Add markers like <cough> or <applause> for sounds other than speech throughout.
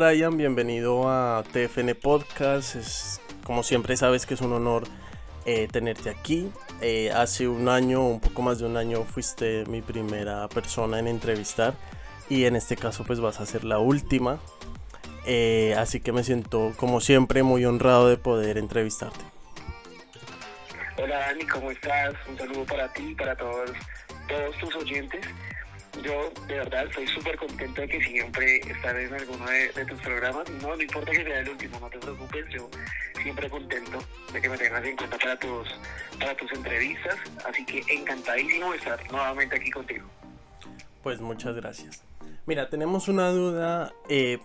Brian, bienvenido a TFN Podcast. Como siempre sabes que es un honor eh, tenerte aquí. Eh, hace un año, un poco más de un año, fuiste mi primera persona en entrevistar y en este caso pues vas a ser la última. Eh, así que me siento como siempre muy honrado de poder entrevistarte. Hola Dani, ¿cómo estás? Un saludo para ti y para todos tus oyentes. Yo de verdad estoy súper contento de que siempre estaré en alguno de, tus programas. No, no importa que sea el último, no te preocupes, yo siempre contento de que me tengas en cuenta para tus, para tus entrevistas. Así que encantadísimo de estar nuevamente aquí contigo. Pues muchas gracias. Mira, tenemos una duda eh,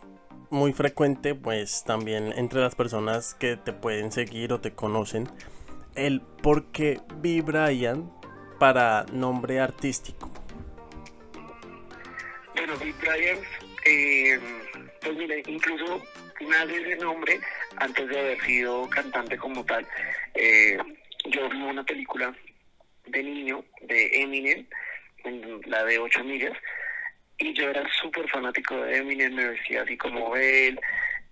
muy frecuente, pues también entre las personas que te pueden seguir o te conocen, el por qué B. Brian para nombre artístico. Bueno, B. Brian, eh, pues mire, incluso nace ese nombre antes de haber sido cantante como tal. Eh, yo vi una película de niño de Eminem, la de 8 millas, y yo era súper fanático de Eminem, me vestía así como él,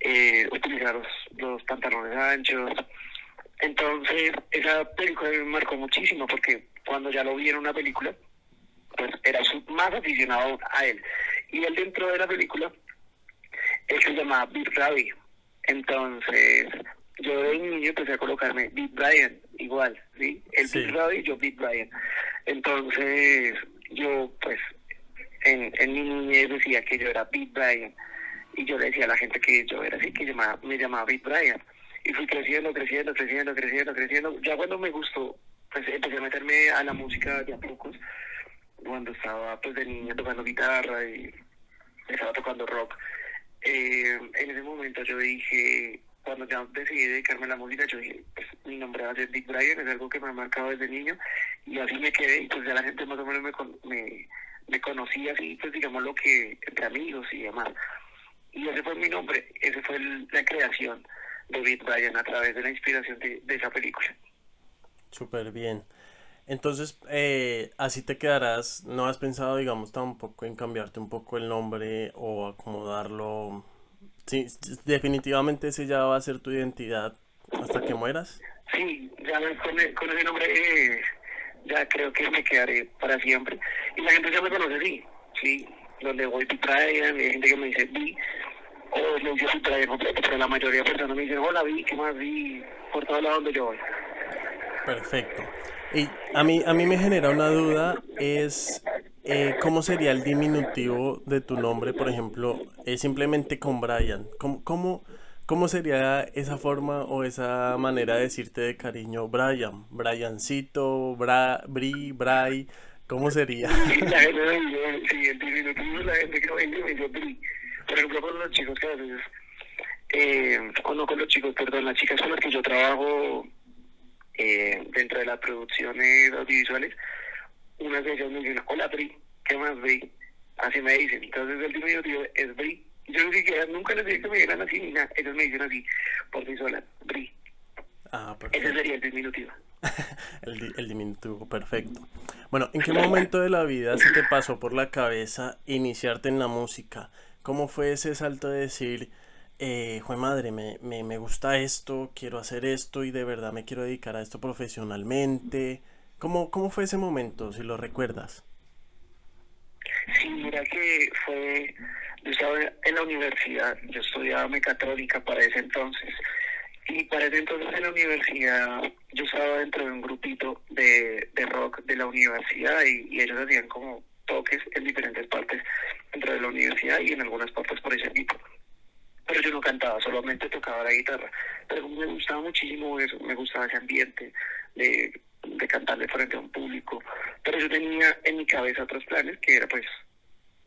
eh, utilizaba los, pantalones anchos. Entonces, esa película me marcó muchísimo porque cuando ya lo vi en una película, pues era más aficionado a él. Y él dentro de la película, él se llamaba Big Ravi. Entonces, yo de niño empecé a colocarme Big Brian, igual, ¿sí? El Big Ravi y yo Big Brian. Entonces, yo pues en, en mi niñez decía que yo era Big Brian y yo le decía a la gente que yo era así, que llamaba, me llamaba Big Brian. Y fui creciendo, creciendo, creciendo, creciendo, creciendo. Ya cuando me gustó, pues empecé a meterme a la música de a pocos, cuando estaba pues de niña tocando guitarra y estaba tocando rock. Eh, en ese momento yo dije, cuando ya decidí dedicarme a la música, yo dije, pues mi nombre va a ser Big Brian, es algo que me ha marcado desde niño, y así me quedé, y pues ya la gente más o menos me, me me conocí así, pues digamos lo que entre amigos y demás. Y ese fue mi nombre, esa fue la creación de Beat Brian a través de la inspiración de, esa película. Súper bien. Entonces, eh, así te quedarás, ¿no has pensado, digamos, tampoco en cambiarte un poco el nombre o acomodarlo? Sí, definitivamente ese ya va a ser tu identidad hasta que mueras. Sí, ya con, ese nombre eh, ya creo que me quedaré para siempre. Y la gente ya me conoce así, sí, donde voy a Brian, hay gente que me dice vi, o me dice Brian completo, pero la mayoría de personas me dicen, hola vi, ¿qué más vi? Por todos lados donde yo voy. Perfecto. Y a mí, a mí me genera una duda, es eh, cómo sería el diminutivo de tu nombre, por ejemplo, es simplemente con Brian. ¿Cómo, cómo, ¿Cómo sería esa forma o esa manera de decirte de cariño Brian? Briancito, Bra, Bri, Bray, ¿cómo sería? La gente, sí, el diminutivo la gente que me dice Bri. Por ejemplo, con los chicos que a veces, eh, o no con los chicos, perdón, las chicas con las que yo trabajo eh, dentro de las producciones audiovisuales, unas de ellas me dicen, hola Bri, ¿qué más Bri? Así me dicen. Entonces el diminutivo es Bri yo ni siquiera, nunca les dije que me dieran así ni nada. Ellos me dicen así, por sí sola, Bri. Ah, perfecto. Ese sería el diminutivo. <laughs> el, el, diminutivo, perfecto. Bueno, ¿en qué momento de la vida se te pasó por la cabeza iniciarte en la música? ¿Cómo fue ese salto de decir, eh, jue madre, me, me, me gusta esto, quiero hacer esto y de verdad me quiero dedicar a esto profesionalmente? ¿Cómo, cómo fue ese momento, si lo recuerdas? Sí, mira que fue yo estaba en la universidad, yo estudiaba mecatrónica para ese entonces. Y para ese entonces en la universidad yo estaba dentro de un grupito de, de rock de la universidad y, ellos hacían como toques en diferentes partes dentro de la universidad y en algunas partes por ese equipo. Pero yo no cantaba, solamente tocaba la guitarra. Pero me gustaba muchísimo eso, me gustaba ese ambiente de, de cantarle frente a un público. Pero yo tenía en mi cabeza otros planes que era pues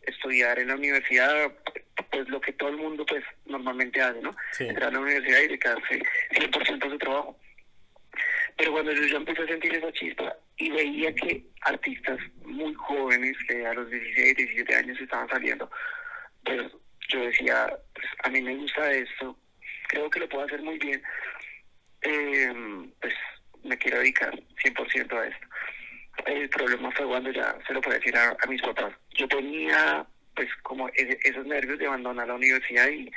estudiar en la universidad, pues lo que todo el mundo pues normalmente hace, ¿no? Entrar a la universidad y dedicarse 100% a su trabajo. Pero cuando yo ya empecé a sentir esa chispa y veía que artistas muy jóvenes, que a los 16, 17 años estaban saliendo, pues yo decía, pues a mí me gusta esto, creo que lo puedo hacer muy bien, eh, pues me quiero dedicar 100% a esto. El problema fue cuando ya se lo pude decir a, mis papás. Yo tenía pues como esos nervios de abandonar la universidad y,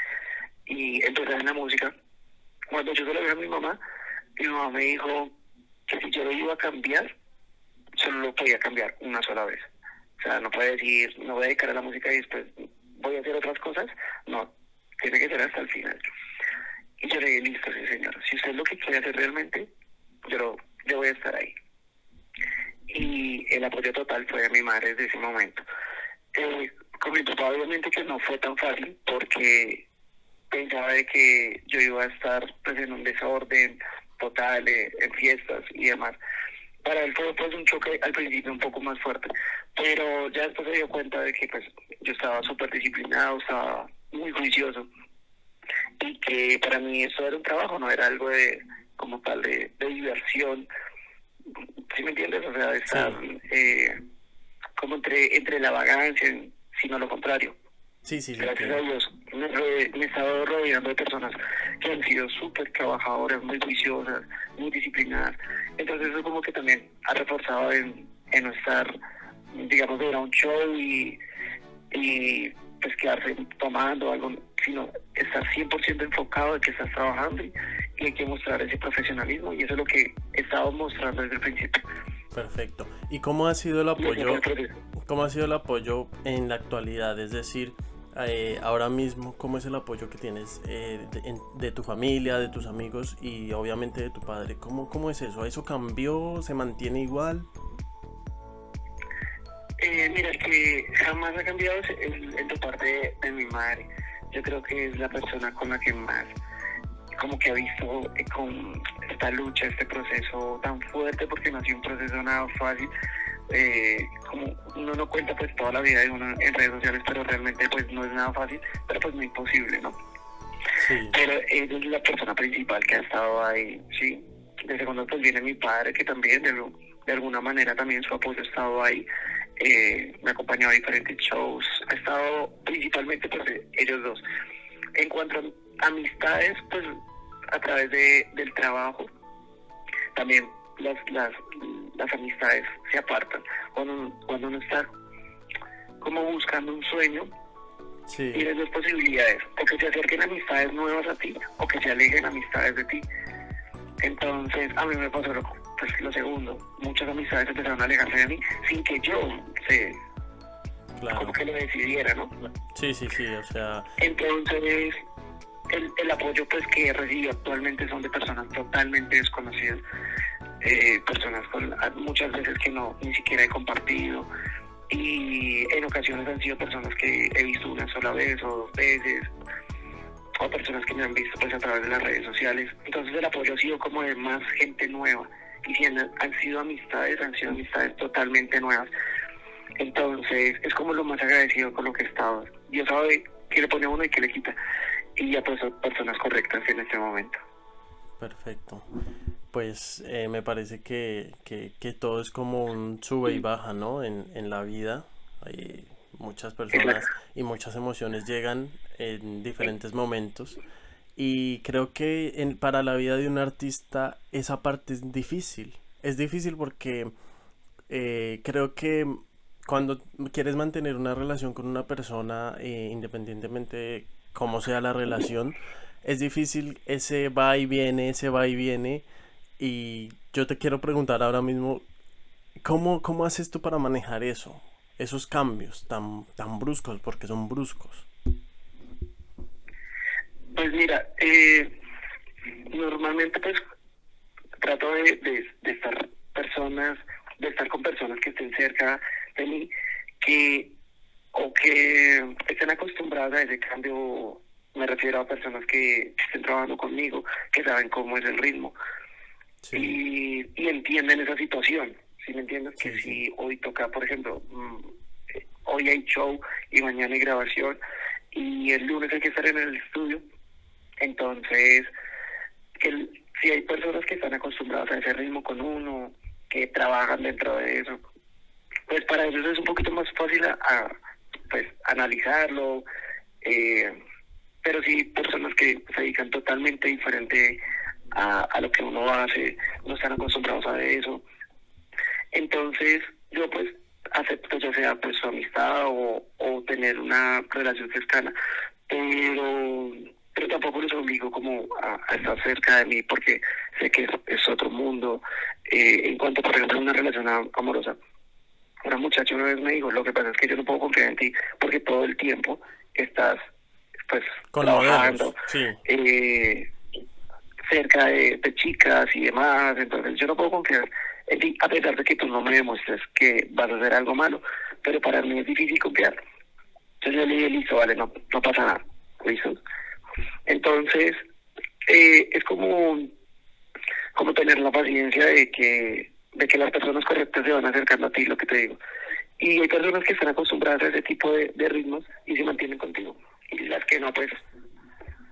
y empezar en la música. Cuando yo se lo vi a mi mamá, mi mamá me dijo que si yo lo iba a cambiar, solo lo podía cambiar una sola vez. O sea, no puede decir, no voy a dedicar a la música y después voy a hacer otras cosas. No, tiene que ser hasta el final. Y yo le dije, listo, sí, señor. Si usted es lo que quiere hacer realmente, yo, yo voy a estar ahí. Y el apoyo total fue de mi madre desde ese momento. Eh, con mi papá obviamente que no fue tan fácil porque pensaba de que yo iba a estar pues en un desorden total eh, en fiestas y demás para él fue pues un choque al principio un poco más fuerte pero ya después se dio cuenta de que pues yo estaba súper disciplinado estaba muy juicioso y que para mí eso era un trabajo no era algo de como tal de, diversión ¿sí me entiendes? o sea de estar eh, como entre entre la vagancia sino lo contrario. Sí, sí, Gracias a Dios me, he estado rodeando de personas que han sido súper trabajadoras, muy juiciosas, muy disciplinadas. Entonces eso como que también ha reforzado en, en no estar, digamos, de ir a un show y, y pues quedarse tomando algo, sino estar 100% enfocado en que estás trabajando y, y hay que mostrar ese profesionalismo y eso es lo que he estado mostrando desde el principio. Perfecto. ¿Y cómo ha sido el apoyo? ¿Cómo ha sido el apoyo en la actualidad? Es decir, eh, ahora mismo, ¿cómo es el apoyo que tienes eh, de, tu familia, de tus amigos y obviamente de tu padre? ¿Cómo, cómo es eso? ¿Eso cambió? ¿Se mantiene igual? Eh, mira, que jamás ha cambiado en, tu parte de, de mi madre. Yo creo que es la persona con la que más como que ha visto eh, con esta lucha, este proceso tan fuerte, porque no ha sido un proceso nada fácil. Eh, como uno no cuenta pues toda la vida de uno en redes sociales, pero realmente pues no es nada fácil, pero pues no imposible, ¿no? Pero ella es la persona principal que ha estado ahí, ¿sí? De segundo pues viene mi padre, que también de, de alguna manera también su apoyo ha estado ahí. Eh, me ha acompañado a diferentes shows, ha estado principalmente pues ellos dos. En cuanto a amistades, pues a través de, del trabajo, también las, las, las amistades se apartan. Cuando, cuando uno está como buscando un sueño, tienes dos posibilidades, o que se acerquen amistades nuevas a ti, o que se alejen amistades de ti. Entonces, a mí me pasó lo, pues, lo segundo, muchas amistades empezaron a alejarse de mí sin que yo se, como que lo decidiera, ¿no? Sí, sí, sí, o sea... Entonces, el, el apoyo pues que recibo actualmente son de personas totalmente desconocidas, eh, personas con muchas veces que no ni siquiera he compartido y en ocasiones han sido personas que he visto una sola vez o dos veces o personas que me han visto pues a través de las redes sociales. Entonces el apoyo ha sido como de más gente nueva y si han, han sido amistades, han sido amistades totalmente nuevas. Entonces es como lo más agradecido con lo que he estado. Dios sabe qué le pone uno y qué le quita y ya pues personas correctas en este momento. Perfecto. Pues eh, me parece que, que, que, todo es como un sube y baja, ¿no? En, en la vida. Hay muchas personas y muchas emociones llegan en diferentes momentos. Y creo que en, para la vida de un artista esa parte es difícil. Es difícil porque eh, creo que cuando quieres mantener una relación con una persona, eh, independientemente como sea la relación, es difícil ese va y viene, ese va y viene. Y yo te quiero preguntar ahora mismo, ¿cómo, cómo haces tú para manejar eso? Esos cambios tan, tan bruscos, porque son bruscos. Pues mira, eh, normalmente pues trato de, de, estar personas, de estar con personas que estén cerca de mí, que o que estén acostumbradas a ese cambio, me refiero a personas que estén trabajando conmigo, que saben cómo es el ritmo y, y, entienden esa situación. Si me entiendes? que si hoy toca, por ejemplo, mm, hoy hay show y mañana hay grabación y el lunes hay que estar en el estudio, entonces el, si hay personas que están acostumbradas a ese ritmo con uno, que trabajan dentro de eso, pues para ellos es un poquito más fácil a pues analizarlo, eh, pero sí personas que se dedican totalmente diferente a, a lo que uno hace, no están acostumbrados a eso. Entonces, yo pues acepto ya sea pues su amistad o, o tener una relación cercana, pero pero tampoco les obligo como a, estar cerca de mí porque sé que es, otro mundo. Eh, en cuanto, por ejemplo, a una relación amorosa, una muchacha una vez me dijo, lo que pasa es que yo no puedo confiar en ti porque todo el tiempo estás pues Con trabajando eh, cerca de, de, chicas y demás, entonces yo no puedo confiar en ti a pesar de que tú no me demuestres que vas a hacer algo malo, pero para mí es difícil confiar. Entonces yo le dije, listo, vale, no, no pasa nada, listo. Entonces, eh, es como, como tener la paciencia de que, de que las personas correctas se van acercando a ti, lo que te digo. Y hay personas que están acostumbradas a ese tipo de, ritmos y se mantienen contigo. Y las que no, pues,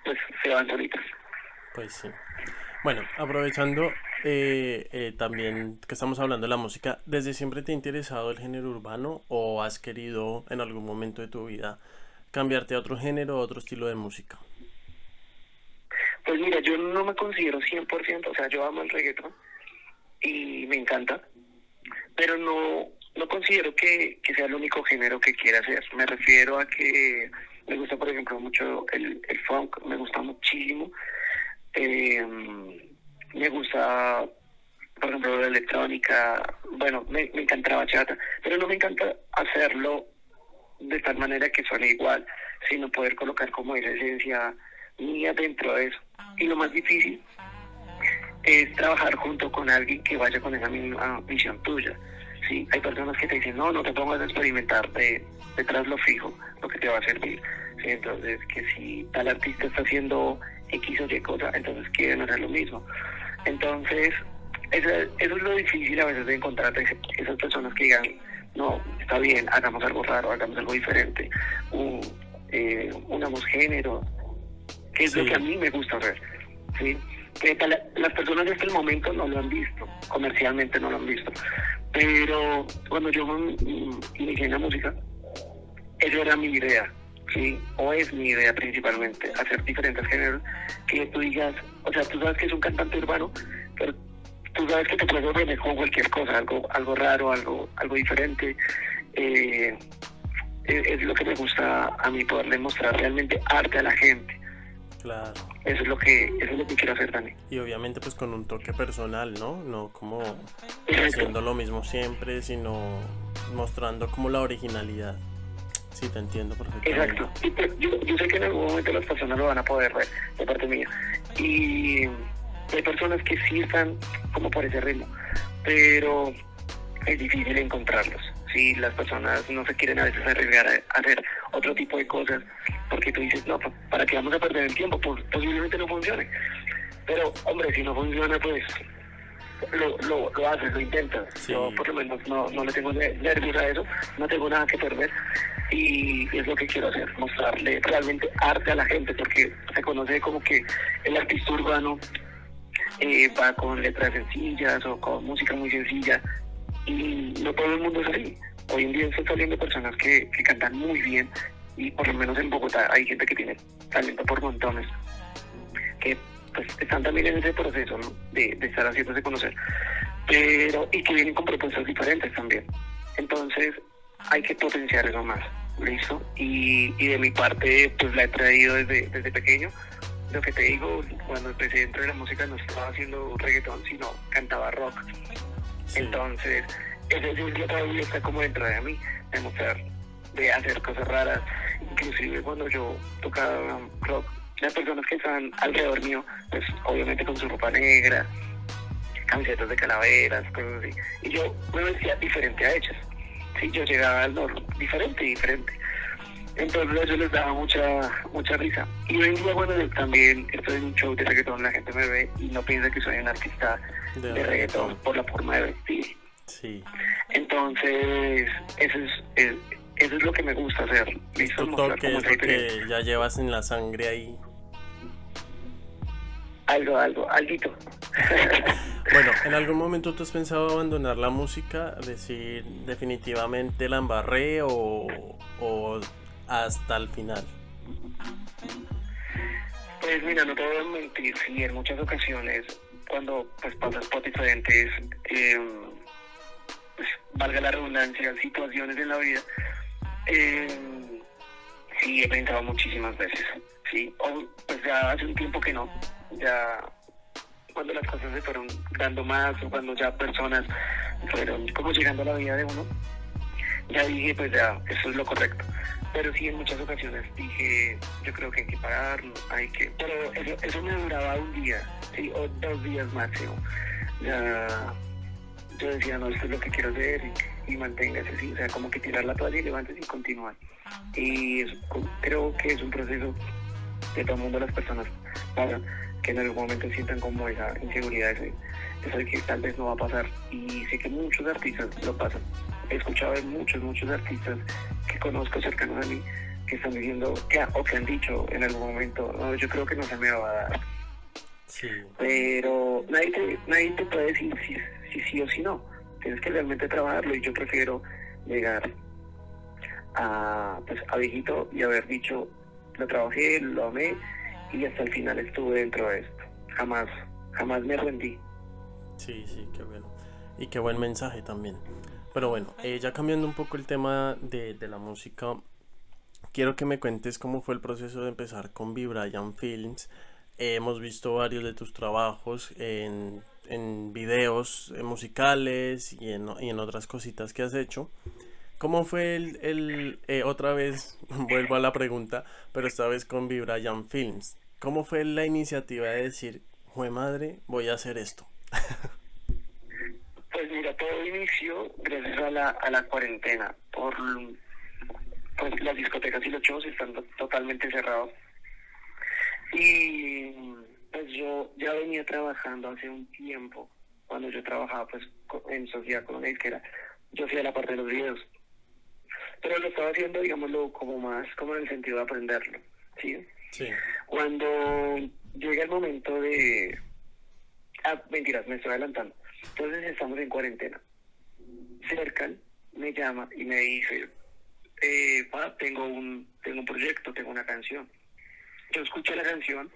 pues se van solitas. Pues sí. Bueno, aprovechando eh, eh, también que estamos hablando de la música, ¿desde siempre te ha interesado el género urbano o has querido en algún momento de tu vida cambiarte a otro género o otro estilo de música? Pues mira, yo no me considero 100%, o sea, yo amo el reggaetón y me encanta, pero no no considero que, sea el único género que quiera hacer. Me refiero a que me gusta, por ejemplo, mucho el, el funk, me gusta muchísimo. Eh, me gusta, por ejemplo, la electrónica, bueno, me, me encanta la bachata, pero no me encanta hacerlo de tal manera que suene igual, sino poder colocar como esa esencia mía dentro de eso. Y lo más difícil es trabajar junto con alguien que vaya con esa misma visión tuya. ¿sí? Hay personas que te dicen, no, no te pongas a experimentar de, detrás lo fijo, lo que te va a servir. Entonces, que si tal artista está haciendo X o Y cosa, entonces quieren hacer lo mismo. Entonces, eso, eso es lo difícil a veces de encontrar esas personas que digan, no, está bien, hagamos algo raro, hagamos algo diferente, un, eh, unamos género, que es lo que a mí me gusta ver. ¿sí? Que las personas de este momento no lo han visto, comercialmente no lo han visto, pero cuando yo inicié en la música, esa era mi idea, ¿sí? o es mi idea principalmente, hacer diferentes géneros, que tú digas, o sea, tú sabes que es un cantante urbano, pero tú sabes que te puedes volver con cualquier cosa, algo, algo raro, algo, algo diferente. Eh, es, lo que me gusta a mí poder demostrar realmente arte a la gente. Claro. Eso es lo que, eso es lo que quiero hacer también. Y obviamente pues con un toque personal, ¿no? No como haciendo lo mismo siempre, sino mostrando como la originalidad. Sí, te entiendo. Exacto. Yo, yo sé que en algún momento las personas lo van a poder ver de parte mía. Y hay personas que sí están como por ese ritmo, pero es difícil encontrarlos. Si las personas no se quieren a veces arriesgar a hacer otro tipo de cosas, porque tú dices, no, ¿para qué vamos a perder el tiempo? Pues posiblemente no funcione. Pero, hombre, si no funciona, pues lo, lo, lo haces, lo intentas. Yo por lo menos no, no le tengo nervios a eso, no tengo nada que perder y es lo que quiero hacer, mostrarle realmente arte a la gente, porque se conoce como que el artista urbano eh, va con letras sencillas o con música muy sencilla y no todo el mundo es así. Hoy en día están saliendo personas que, que cantan muy bien y por lo menos en Bogotá hay gente que tiene talento por montones, que pues están también en ese proceso de, de estar haciéndose conocer, pero y que vienen con propuestas diferentes también. Entonces hay que potenciar eso más, ¿listo? Y, y de mi parte pues la he traído desde, desde pequeño lo que te digo, cuando empecé dentro de la música no estaba haciendo reggaetón, sino cantaba rock. Entonces, ese día todavía está como dentro de mí, de mostrar, de hacer cosas raras. Inclusive cuando yo tocaba rock, las personas que estaban alrededor mío, pues obviamente con su ropa negra, camisetas de calaveras, cosas así. Y yo me vestía diferente a ellas. Sí, yo llegaba al norte, diferente, diferente. Entonces eso les daba mucha mucha risa. Y hoy en día, bueno, también estoy en un show de reggaetón, la gente me ve y no piensa que soy un artista de, reggaetón por la forma de vestir. Sí. Entonces, eso es, eso es lo que me gusta hacer. ¿Listo? Tu toque es lo que ya llevas en la sangre ahí. Algo, algo, alguito. <laughs> bueno, ¿en <laughs> algún momento tú has pensado abandonar la música? Decir definitivamente la embarré o, o hasta el final? Pues mira, no te voy a mentir, sí, en muchas ocasiones cuando pues pasas por diferentes em, pues, valga la redundancia, situaciones en la vida, eh, sí he pensado muchísimas veces, sí, o, pues ya hace un tiempo que no, ya cuando las cosas se fueron dando más o cuando ya personas fueron como llegando a la vida de uno, ya dije, pues ya, eso es lo correcto. Pero sí, en muchas ocasiones dije, yo creo que hay que parar, hay que... Pero eso, eso me duraba un día, sí, o dos días máximo. Ya, yo decía, no, esto es lo que quiero hacer y, y manténgase así, o sea, como que tirar la toalla y levántese y continuar. Y es- creo que es un proceso que todo el mundo, las personas pasan, que en algún momento sientan como esa inseguridad, ese, eso de que tal vez no va a pasar. Y sé que muchos artistas lo pasan. He escuchado de muchos, muchos artistas que conozco cercanos a mí que están diciendo, que, o que han dicho en algún momento, no, yo creo que no se me va a dar. Sí, Pero nadie te, nadie te puede decir si, si sí o si no. Tienes que realmente trabajarlo y yo prefiero llegar a, pues, a viejito y haber dicho, lo trabajé, lo amé y hasta el final estuve dentro de esto. Jamás, jamás me rendí. sí, sí, qué bueno. Y qué buen mensaje también. Pero bueno, eh, ya cambiando un poco el tema de, de la música, quiero que me cuentes cómo fue el proceso de empezar con Vibrayan Films. Eh, hemos visto varios de tus trabajos en, en videos musicales y en, y otras cositas que has hecho. ¿Cómo fue el, el eh, otra vez, <laughs> vuelvo a la pregunta, pero esta vez con Vibrayan Films? ¿Cómo fue la iniciativa de decir, jue madre, voy a hacer esto? Pues mira, todo inició gracias a la, a la cuarentena. Por pues, las discotecas y los shows están to- totalmente cerrados. Y pues yo ya venía trabajando hace un tiempo, cuando yo trabajaba pues en Sociedad Coronel, que era, yo hacía la parte de los videos. Pero lo estaba haciendo, digámoslo, como más, como en el sentido de aprenderlo, ¿sí? Sí, Cuando llega el momento de... Ah, mentiras, me estoy adelantando. Entonces estamos en cuarentena. Cercan me llama y me dice, eh, pa, tengo un, tengo un proyecto, tengo una canción. Yo escuché la canción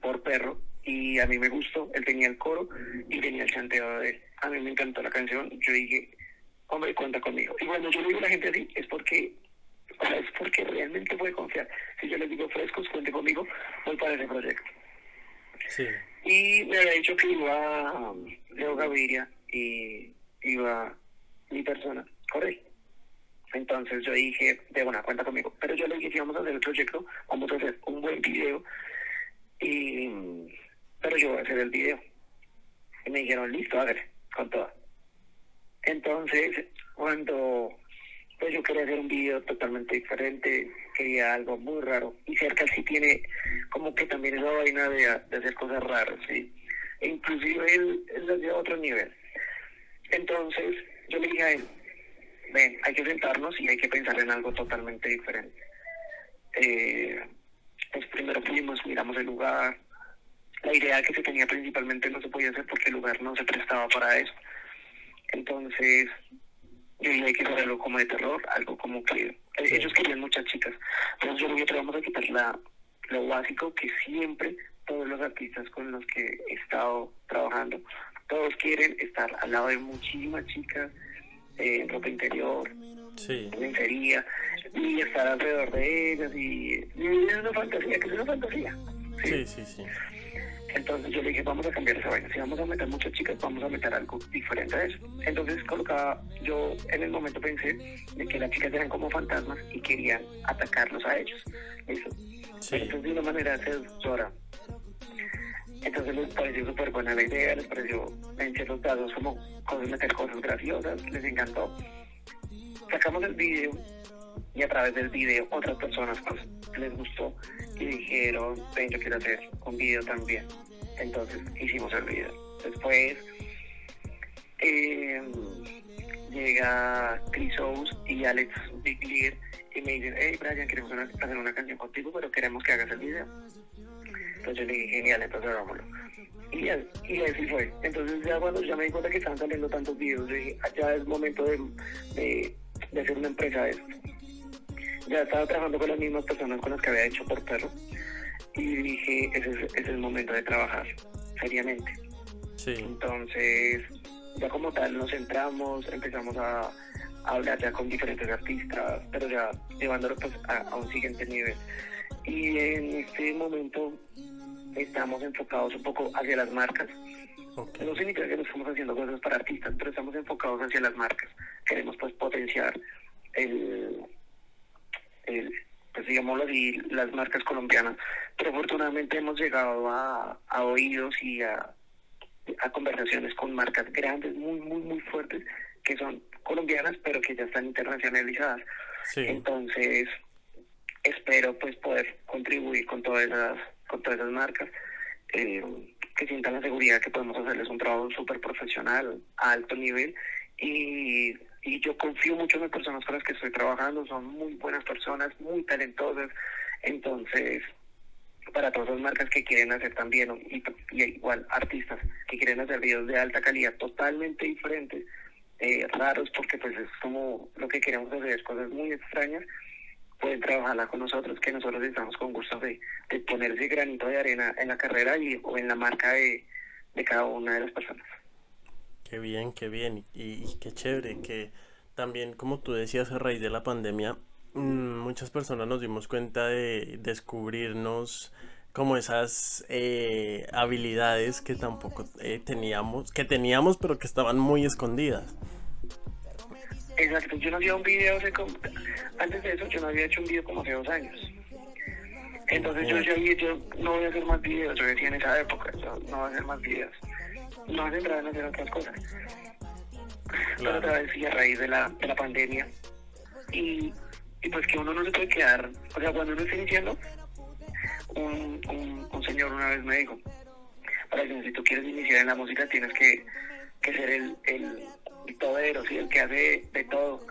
por perro y a mí me gustó. Él tenía el coro y tenía el chanteo de él. A mí me encantó la canción. Yo dije, hombre, cuenta conmigo. Y cuando yo le digo a la gente así, es porque o sea, es porque realmente puede confiar. Si yo les digo frescos, cuente conmigo, voy para ese proyecto. sí, Y me había dicho que iba um, Leo Gaviria y iba mi persona, correcto. Entonces yo dije, de buena cuenta conmigo. Pero yo le dije, si vamos a hacer el proyecto, vamos a hacer un buen video. Y, pero yo voy a hacer el video. Y me dijeron, listo, hágale, con toda. Entonces, cuando pues yo quería hacer un video totalmente diferente, quería algo muy raro. Y cerca sí tiene como que también esa vaina de, de hacer cosas raras, ¿sí? E inclusive él, él las lleva a otro nivel. Entonces, yo le dije a él, ven, hay que sentarnos y hay que pensar en algo totalmente diferente. Eh, pues primero fuimos, miramos el lugar. La idea que se tenía principalmente no se podía hacer porque el lugar no se prestaba para eso. Entonces, yo dije que hacer algo como de terror, algo como que eh, ellos querían muchas chicas. Entonces yo dije, vamos a quitar la, lo básico que siempre todos los artistas con los que he estado trabajando, todos quieren estar al lado de muchísimas chicas, eh, en ropa interior, sí, lencería, y estar alrededor de ellas, y, y es una fantasía, que es una fantasía. sí, sí, sí. Entonces yo le dije, vamos a cambiar esa vaina. Si vamos a meter muchas chicas, vamos a meter algo diferente a eso. Entonces colocaba, yo en el momento pensé de que las chicas eran como fantasmas y querían atacarlos a ellos. Eso. Sí. Entonces de una manera seductora. Entonces les pareció súper buena la idea, les pareció en ciertos casos como cosas, meter cosas graciosas, les encantó. Sacamos el video y a través del video otras personas pues les gustó y dijeron, ven, yo quiero hacer un video también. Entonces hicimos el video. Después eh, llega Chris Ous y Alex Big y me dicen, hey Brian, queremos hacer una canción contigo, pero queremos que hagas el video. Entonces yo le dije, genial, entonces hagámoslo. Y, así fue. Entonces ya cuando ya me di cuenta que estaban saliendo tantos videos, "Ah, ya es momento de, de hacer una empresa de esto. Ya estaba trabajando con las mismas personas con las que había hecho por perro y dije, ese es, ese es el momento de trabajar seriamente. Sí, Entonces ya como tal nos centramos, empezamos a, hablar ya con diferentes artistas, pero ya llevándolo pues a, un siguiente nivel. Y en este momento estamos enfocados un poco hacia las marcas. No significa que no estamos haciendo cosas para artistas, pero estamos enfocados hacia las marcas. Queremos pues potenciar el, el pues digámoslo así, las marcas colombianas. Pero afortunadamente hemos llegado a, a oídos y a, a conversaciones con marcas grandes, muy, muy, muy fuertes, que son colombianas, pero que ya están internacionalizadas. Entonces, espero pues poder contribuir con todas esas, con todas esas marcas, eh, que sientan la seguridad que podemos hacerles un trabajo súper profesional, a alto nivel, y, y yo confío mucho en las personas con las que estoy trabajando, son muy buenas personas, muy talentosas, entonces para todas las marcas que quieren hacer también, y, y, igual artistas que quieren hacer videos de alta calidad totalmente diferentes, eh, raros, porque pues es como lo que queremos hacer, cosas muy extrañas, pueden trabajarla con nosotros, que nosotros estamos con gusto de, de poner ese granito de arena en la carrera y, o en la marca de, de cada una de las personas. Qué bien, qué bien, y, y qué chévere que también, como tú decías, a raíz de la pandemia, Mm, muchas personas nos dimos cuenta de descubrirnos como esas eh, habilidades que tampoco eh, teníamos, que teníamos pero que estaban muy escondidas. Exacto, yo no hacía un video hace como, antes de eso yo no había hecho un video como hace dos años. Entonces yo, yo, yo no voy a hacer más videos, yo decía en esa época, yo no voy a hacer más videos. No voy a en hacer otras cosas. Claro. Pero otra vez y a raíz de la, de la pandemia y y pues que uno no se puede quedar, o sea, cuando uno está iniciando, un, un, señor una vez me dijo, para que si tú quieres iniciar en la música tienes que, que ser el, el, todero, ¿sí? el que hace de todo.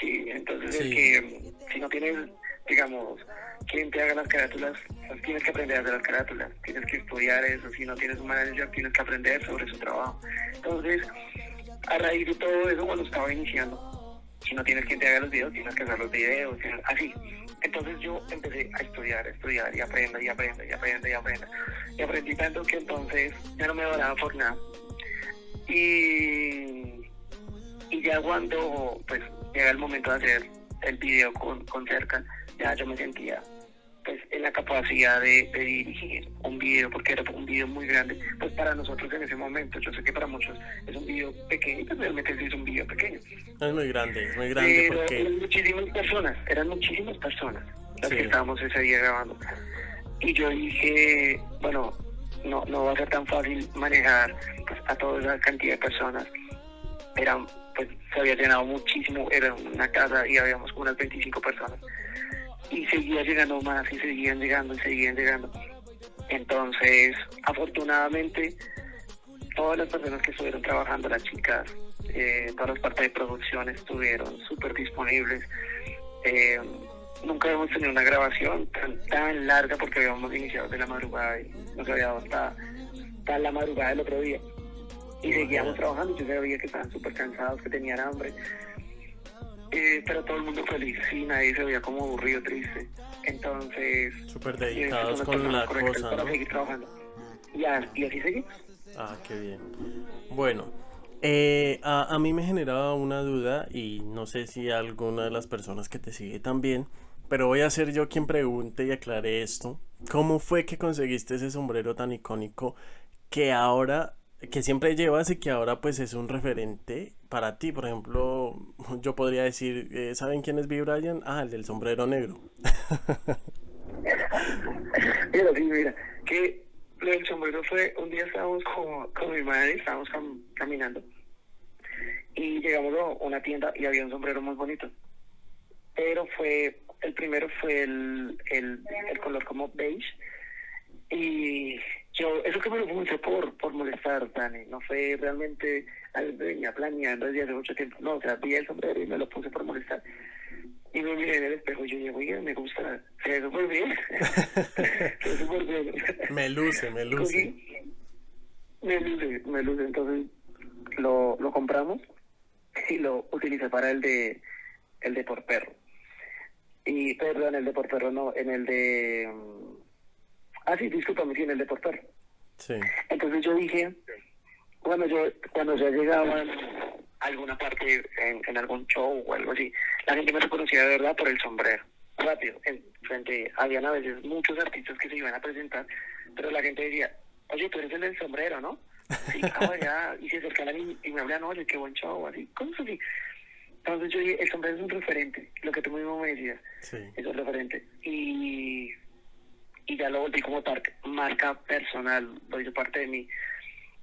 Sí, entonces es que si no tienes, digamos, quien te haga las carátulas, pues tienes que aprender a hacer las carátulas, tienes que estudiar eso, si no tienes un manager tienes que aprender sobre su trabajo. Entonces, a raíz de todo eso, cuando estaba iniciando, si no tienes quien te haga los videos, tienes que hacer los videos, así. Entonces yo empecé a estudiar, a estudiar y aprendo y aprendo y aprendo y aprendo. Y aprendí tanto que entonces ya no me daba por nada. Y, y ya cuando pues llega el momento de hacer el video con, con cerca, ya yo me sentía pues en la capacidad de, dirigir un video, porque era un video muy grande, pues para nosotros en ese momento, yo sé que para muchos es un video pequeño, pero realmente sí es un video pequeño. Es muy grande, es muy grande porque... Eran muchísimas personas, eran muchísimas personas las que estábamos ese día grabando. Y yo dije, bueno, no, no va a ser tan fácil manejar pues, a toda esa cantidad de personas. Eran, pues se había llenado muchísimo, era una casa y habíamos como unas 25 personas y seguía llegando más y seguían llegando y seguían llegando. Entonces, afortunadamente, todas las personas que estuvieron trabajando, las chicas, eh, todas las partes de producción estuvieron súper disponibles. Eh, nunca habíamos tenido una grabación tan, tan larga porque habíamos iniciado de la madrugada y nos había dado hasta, hasta la madrugada del otro día. Y seguíamos trabajando, yo sabía que estaban súper cansados, que tenían hambre. Eh, pero todo el mundo feliz y nadie se veía como aburrido, triste. Entonces... Súper dedicados con la cosa, para seguir trabajando. Y, así seguimos. Ah, qué bien. Bueno, eh, a, a, mí me generaba una duda y no sé si alguna de las personas que te sigue también, pero voy a ser yo quien pregunte y aclare esto. ¿Cómo fue que conseguiste ese sombrero tan icónico que ahora que siempre llevas y que ahora pues es un referente para ti. Por ejemplo, yo podría decir, eh, ¿saben quién es B. Bryan? Ah, el del sombrero negro. <laughs> mira, mira, que lo del sombrero fue, un día estábamos con, con mi madre, estábamos caminando y llegamos a una tienda y había un sombrero muy bonito. Pero fue, el primero fue el, el, el color como beige y yo, eso que me lo puse por, por molestar, Dani, no fue realmente algo que venía planeando desde hace mucho tiempo, no, o sea, vi el sombrero y me lo puse por molestar. Y me miré en el espejo y yo digo, oye, me gusta, se ve súper bien, <laughs> <laughs> se ve bien. me luce, me luce. me luce, me luce, entonces lo, lo compramos y lo utilicé para el de, el de por perro. Y, perdón, el de por perro no, en el de Ah, sí, discúlpame, sí, en el de Sí. Entonces yo dije, cuando yo, cuando yo llegaba a alguna parte, en, en algún show o algo así, la gente me reconocía de verdad por el sombrero. Rápido, en frente, habían a veces muchos artistas que se iban a presentar, pero la gente decía, oye, tú eres el del sombrero, ¿no? Sí, ah, ya, y se acercaban y, y me hablan, oye, qué buen show, así, ¿cómo así? Entonces yo dije, el sombrero es un referente, lo que tú mismo me decías, Sí. es un referente. Y, y ya lo volví como marca personal, lo hizo parte de mí.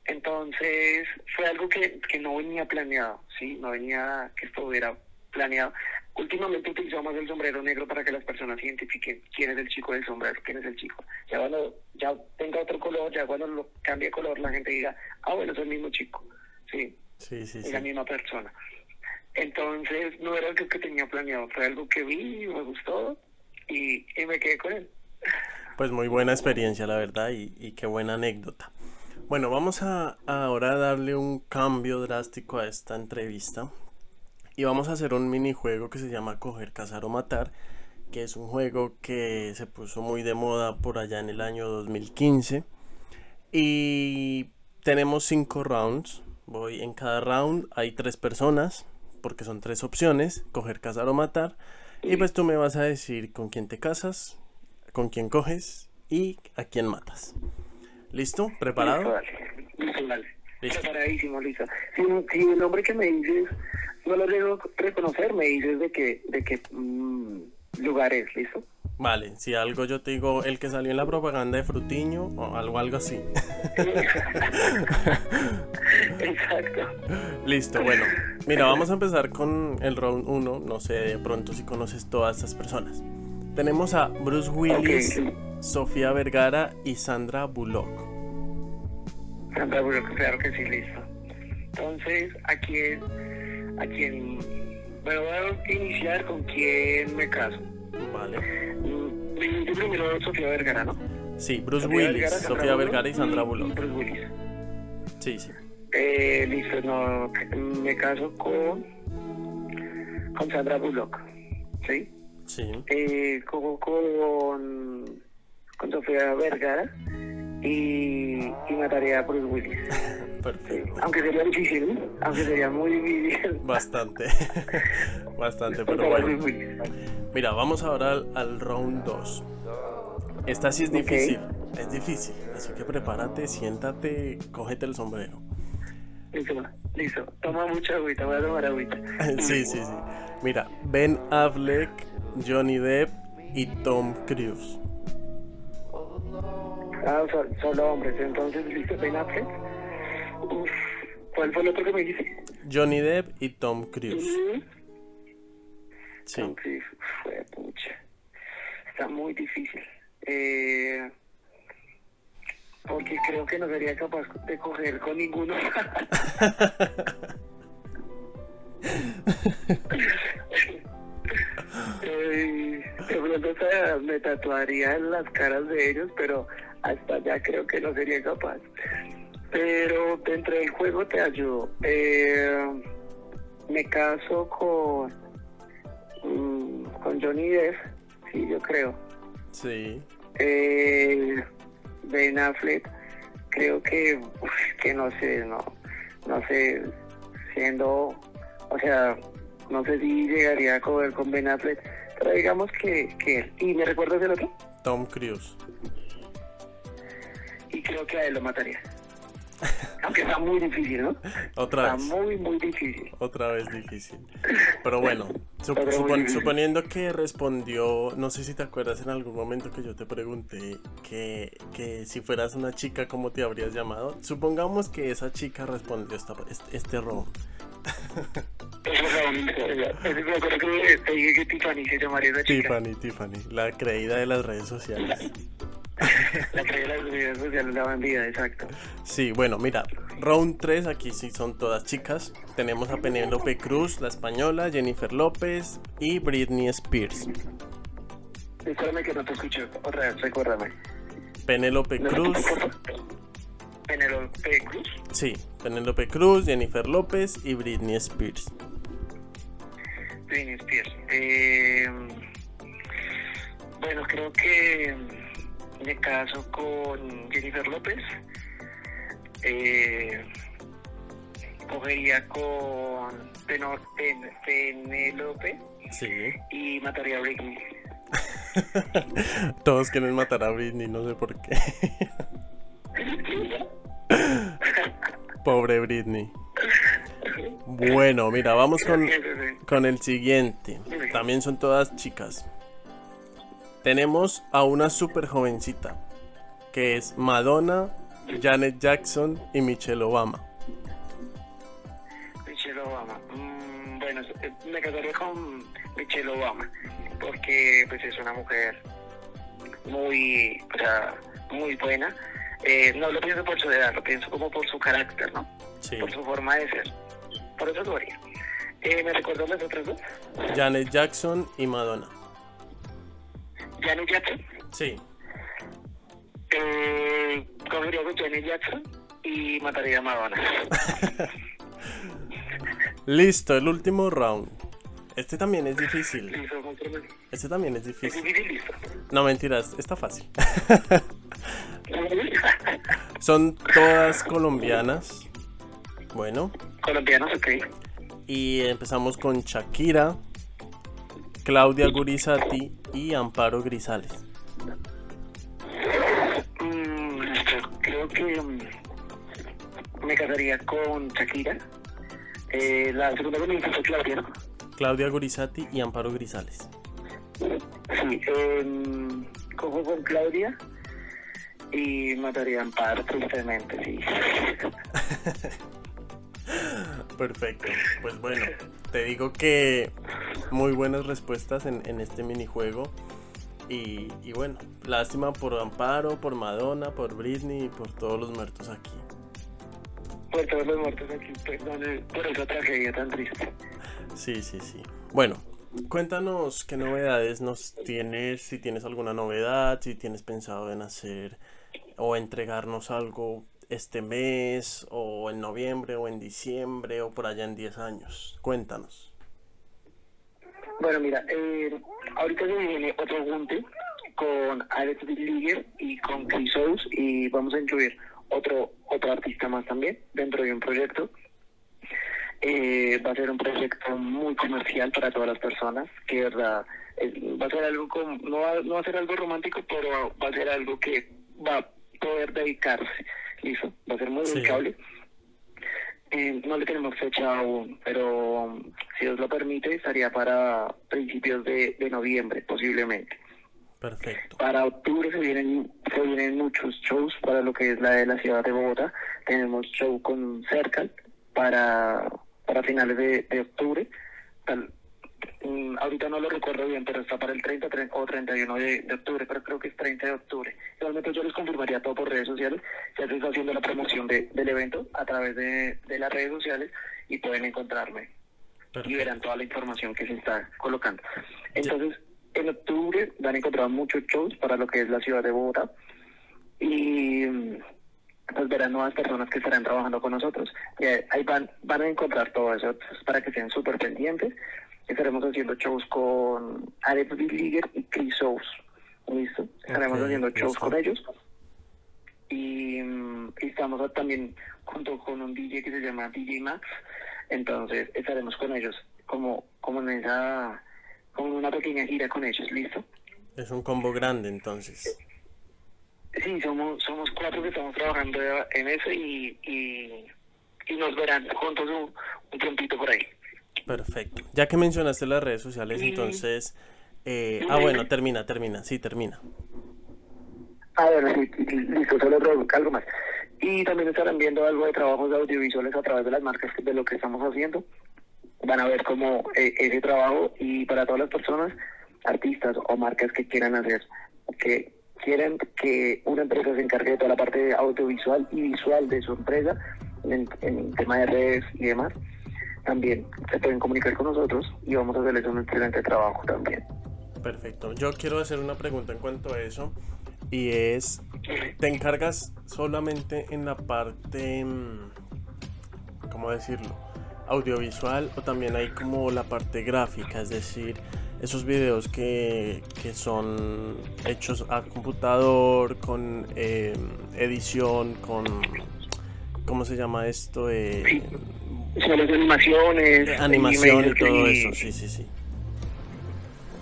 Entonces fue algo que, que no venía planeado, ¿sí? No venía que estuviera planeado. Últimamente utilizamos el sombrero negro para que las personas identifiquen quién es el chico del sombrero, quién es el chico. Ya cuando ya tenga otro color, ya cuando lo cambie de color, la gente diga, ah, bueno, es el mismo chico, ¿sí? Sí, sí, es sí. la misma persona. Entonces no era algo que tenía planeado, fue algo que vi, me gustó y, y me quedé con él. Pues muy buena experiencia, la verdad, y, y qué buena anécdota. Bueno, vamos a a ahora darle un cambio drástico a esta entrevista. Y vamos a hacer un minijuego que se llama Coger, Cazar o Matar, que es un juego que se puso muy de moda por allá en el año 2015. Y tenemos cinco rounds. Voy en cada round, hay tres personas, porque son tres opciones, coger, cazar o matar. Y pues tú me vas a decir con quién te casas, con quién coges y a quién matas. ¿Listo? Listo, ¿Preparado? dale. Listo, dale. Listo. Preparadísimo, listo. Si, si el nombre que me dices no lo debo reconocer, me dices de qué de qué mm, lugar es, ¿listo? Vale, si algo yo te digo el que salió en la propaganda de Frutiño o algo, algo así. <laughs> Exacto. Listo, bueno. Mira, vamos a empezar con el round 1. No sé de pronto si conoces todas estas personas. Tenemos a Bruce Willis, Ok. Sofía Vergara y Sandra Bullock. Sandra Bullock, claro que sí, listo. Entonces, ¿a quién, a quién, bueno, voy a iniciar con quién me caso. Vale. Mm, dijiste primero Sofía Vergara, ¿no? Sí, Bruce Sofía Willis, Vergara, Sofía Vergara y Sandra Bullock. Bruce Willis. Sí, sí. Eh, listo, no, me caso con, con Sandra Bullock, ¿sí? Sí. Eh, cojo con, con Sofía Vergara y, y mataría a Bruce Willis. <laughs> Sí, Perfecto. Aunque sería difícil, aunque sería muy difícil. Bastante. <laughs> Bastante, pero bueno. Mira, vamos ahora al, al round 2. Esta sí es difícil. Es difícil. Así que prepárate, siéntate, cógete el sombrero. Listo, listo. Toma mucha agüita, voy a tomar agüita. <laughs> Sí, sí, sí. Mira, Ben Affleck, Johnny Depp y Tom Cruise. Ah, so- solo hombres, entonces, listo, Ben Affleck. Uf, ¿cuál fue el otro que me dijiste? Johnny Depp y Tom Cruise. Sí. Tom Cruise, fue pucha. Está muy difícil. Eh, creo que no sería capaz de coger con ninguno. <laughs> Eh, de pronto hasta me tatuaría en las caras de ellos, pero hasta allá creo que no sería capaz. Pero dentro del juego te ayudo. Eh, me caso con mm, con Johnny Depp, sí, yo creo. Sí. Eh, ben Affleck, creo que, que no sé, no, no sé, siendo, o sea, no sé si llegaría a coger con Ben Affleck, pero digamos que, que él. ¿Y me recuerdas el otro? Tom Cruise. Y creo que a él lo mataría. Aunque está muy difícil, ¿no? Otra Está vez. muy, muy difícil. Otra vez difícil. Pero bueno, <laughs> sup- Otra vez supon- difícil. suponiendo que respondió, no sé si te acuerdas en algún momento que yo te pregunté que, que si fueras una chica, ¿cómo te habrías llamado? Supongamos que esa chica respondió esta, este, este round. Eso fue bonito, ¿verdad? Eso me acuerdo que te dije que Tiffany se llamaría esa chica. Tiffany, Tiffany, la creída de las redes sociales. La en las redes sociales, la bandida, exacto. Sí, bueno, mira, round 3, aquí sí son todas chicas. Tenemos a Penélope Cruz, la española, Jennifer López y Britney Spears. Espérame que no te escucho. Otra vez, recuérdame. Penélope ¿Me Cruz? Penélope Cruz. sí, Penélope Cruz, Jennifer López y Britney Spears. Britney Spears. Eh, bueno, creo que me caso con Jennifer López. Eh, cogería con Penor, Pen, Penélope Sí. y mataría a Britney. <laughs> Todos quieren matar a Britney, no sé por qué. <laughs> Pobre Britney. Bueno, mira, vamos con, con el siguiente. También son todas chicas. Tenemos a una súper jovencita, que es Madonna, Janet Jackson y Michelle Obama. Michelle Obama. Mm, bueno, eh, me casaría con Michelle Obama porque pues es una mujer muy, o sea, muy buena. Eh, no lo pienso por su edad, lo pienso como por su carácter, ¿no? Sí. Por su forma de ser. Por eso lo haría. Eh, ¿Me recuerdas las otras dos? Janet Jackson y Madonna. Janet Jackson. Sí. Eh, cogería con Janet Jackson y mataría a Madonna. <laughs> Listo, el último round. Este también es difícil. Este también es difícil. No, mentiras, está fácil. <laughs> Son todas colombianas. Bueno, Colombianos, ok. y empezamos con Shakira, Claudia Gurizati y Amparo Grisales. Mm. Creo que mm, me casaría con Shakira. Eh, la segunda que me fue Claudia, ¿no? Claudia Gurizati y Amparo Grisales. Sí, em, cojo con Claudia y mataría a Amparo, tristemente, sí. <laughs> Perfecto. Pues bueno, te digo que muy buenas respuestas en, en este minijuego. Y, y bueno, lástima por Amparo, por Madonna, por Britney y por todos los muertos aquí. Por todos los muertos aquí, perdón eh, por esa tragedia tan triste. Sí, sí, sí. Bueno, cuéntanos qué novedades nos tienes, si tienes alguna novedad, si tienes pensado en hacer o entregarnos algo este mes, o en noviembre, o en diciembre, o por allá en 10 años. Cuéntanos. Bueno, mira, eh, ahorita se viene otro junte con Alex Liger y con Chris Ous y vamos a incluir otro otro artista más también dentro de un proyecto. Eh, va a ser un proyecto muy comercial para todas las personas, que verdad va a ser algo como, no va, no va a ser algo romántico, pero va a ser algo que va a poder dedicarse, listo, va a ser muy Sí. dedicable. Eh, no le tenemos fecha aún, pero um, si Dios lo permite, estaría para principios de, de noviembre, posiblemente. Perfecto. Para octubre se vienen, se vienen muchos shows para lo que es la de la ciudad de Bogotá. Tenemos show con Cercal para, para finales de, de octubre. Tal- mm, ahorita no lo recuerdo bien, pero está para el 30 tre- o 31 de, de octubre, pero creo que es 30 de octubre. Igualmente yo les confirmaría todo por redes sociales. Ya se está haciendo la promoción de- del evento a través de, de las redes sociales y pueden encontrarme y verán toda la información que se está colocando. Entonces, en octubre van a encontrar muchos shows para lo que es la ciudad de Bogotá y mm, pues verán nuevas personas que estarán trabajando con nosotros. Y ahí ahí van, van a encontrar todo eso Entonces, para que estén súper pendientes. Estaremos haciendo shows con Alex Liger y Chris Ous. ¿Listo? Estaremos haciendo shows listo. con ellos. Y, mm, y estamos también junto con un DJ que se llama DJ Max. Entonces estaremos con ellos como, como en esa, como en una pequeña gira con ellos, ¿listo? Es un combo grande entonces. Sí, somos, somos cuatro que estamos trabajando en eso y, y, y nos verán juntos un, un tiempito por ahí. Perfecto. Ya que mencionaste las redes sociales, entonces... eh, ah, bueno, termina, termina. Sí, termina. Ah, bueno, listo, solo algo más. Y también estarán viendo algo de trabajos audiovisuales a través de las marcas de lo que estamos haciendo. Van a ver cómo eh, ese trabajo y para todas las personas, artistas o marcas que quieran hacer, que quieren que una empresa se encargue de toda la parte audiovisual y visual de su empresa en, en tema de redes y demás, también se pueden comunicar con nosotros y vamos a hacerles un excelente trabajo también. Perfecto. Yo quiero hacer una pregunta en cuanto a eso. Y es, ¿te encargas solamente en la parte, mm, ¿cómo decirlo? Audiovisual o también hay como la parte gráfica, es decir, esos videos que, que son hechos a computador, con eh, edición, con, ¿cómo se llama esto? Eh, Solo de animaciones. Animación y todo eso, sí, sí, sí.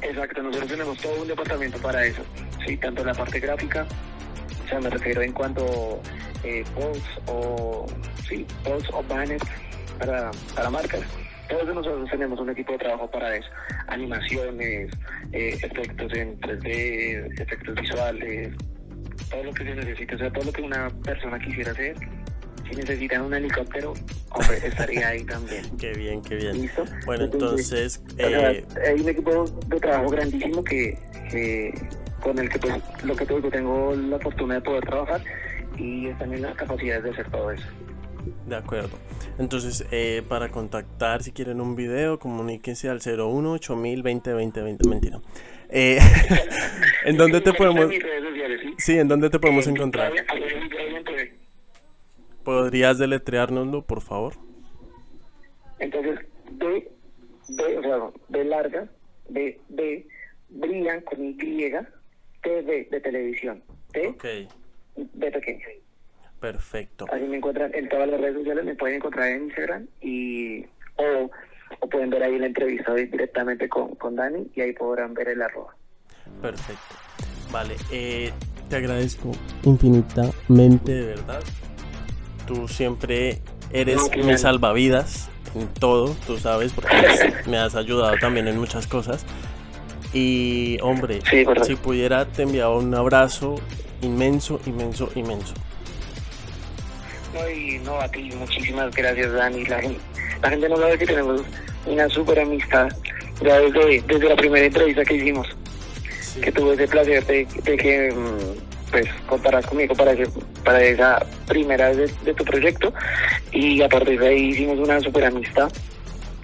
Exacto, nosotros tenemos todo un departamento para eso. Sí, tanto la parte gráfica, o sea, me refiero en cuanto eh, posts o sí, posts o banners para, para marcas. Todos nosotros tenemos un equipo de trabajo para eso. Animaciones, eh, efectos en 3D, efectos visuales, todo lo que se necesita, o sea, todo lo que una persona quisiera hacer. Si necesitan un helicóptero, hombre, estaría ahí también. <laughs> Qué bien, qué bien. ¿Listo? Bueno, entonces, o sea, eh, hay un equipo de trabajo grandísimo que, que- con el que pues lo que te digo, tengo la fortuna de poder trabajar y en las capacidades de hacer todo eso. de acuerdo. Entonces, eh, para contactar, si quieren un video, comuníquense al 01 8000 20 20 20. Mentira. Eh, <laughs> ¿En dónde te <laughs> podemos.? ¿sí? ¿en dónde te podemos encontrar? Brian- arroba Brian TV. ¿Podrías deletreárnoslo, por favor? Entonces, B, B, o sea, B larga, B, B, Brian con Y, TV de televisión, T, Ok, B pequeña. perfecto. Así me encuentran en todas las redes sociales, me pueden encontrar en Instagram y o, o pueden ver ahí la entrevista hoy directamente con, con Dani y ahí podrán ver el arroba. Perfecto. Vale, eh, te agradezco infinitamente, de verdad. Tú siempre eres No, mi salvavidas en todo, tú sabes, porque <laughs> pues, me has ayudado también en muchas cosas. Y hombre, Sí, si pudiera te enviaba un abrazo inmenso, inmenso, inmenso. No, y no, a ti, muchísimas gracias Dani. La gente, la gente no sabe que tenemos una súper amistad ya desde, desde la primera entrevista que hicimos. Sí. que tuve ese placer de, de que mm, pues contarás conmigo para ese, para esa primera vez de, tu proyecto y a partir de ahí hicimos una super amistad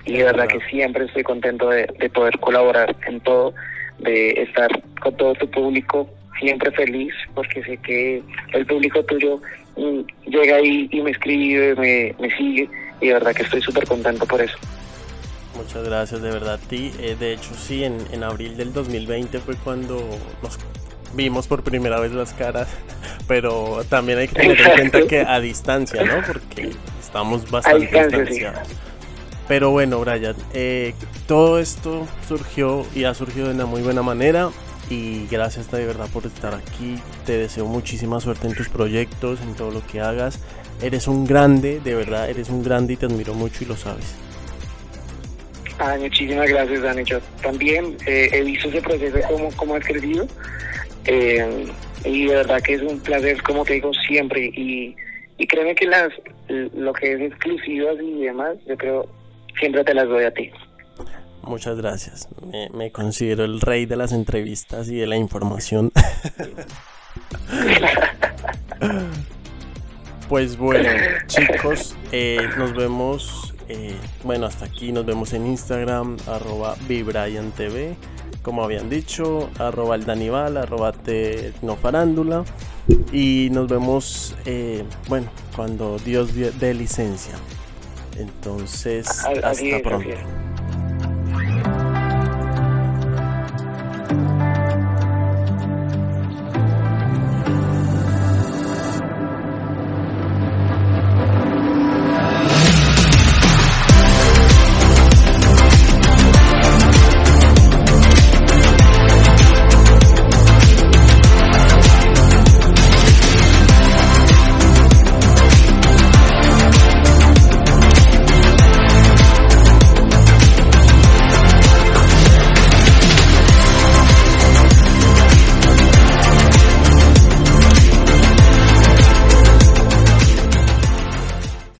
y de verdad que siempre estoy contento de, de poder colaborar en todo, de estar con todo tu público siempre feliz porque sé que el público tuyo mm, llega ahí y me escribe, me, me sigue y de verdad que estoy súper contento por eso. Muchas gracias, de verdad, ti. Eh, de hecho, sí, en, en abril del 2020 fue cuando vimos por primera vez las caras, pero también hay que tener en cuenta que a distancia, ¿no? Porque estamos bastante distancia, sí. distanciados. Pero bueno, Brian, eh, todo esto surgió y ha surgido de una muy buena manera y gracias de verdad por estar aquí. Te deseo muchísima suerte en tus proyectos, en todo lo que hagas. Eres un grande, de verdad, eres un grande y te admiro mucho y lo sabes. Ah, muchísimas gracias, Dani. Yo también eh, he visto ese proceso como, como has crecido. Eh, y de verdad que es un placer, como te digo, siempre. Y, y créeme que las lo que es exclusivas y demás, yo creo, siempre te las doy a ti. Muchas gracias. Me, me considero el rey de las entrevistas y de la información. <laughs> pues bueno, chicos, eh, nos vemos. eh, bueno, hasta aquí nos vemos en Instagram, arroba VibrianTV, como habían dicho, arroba el Danival, arroba Tecnofarándula. Y nos vemos, eh, bueno, cuando Dios dé licencia. Entonces, hasta pronto.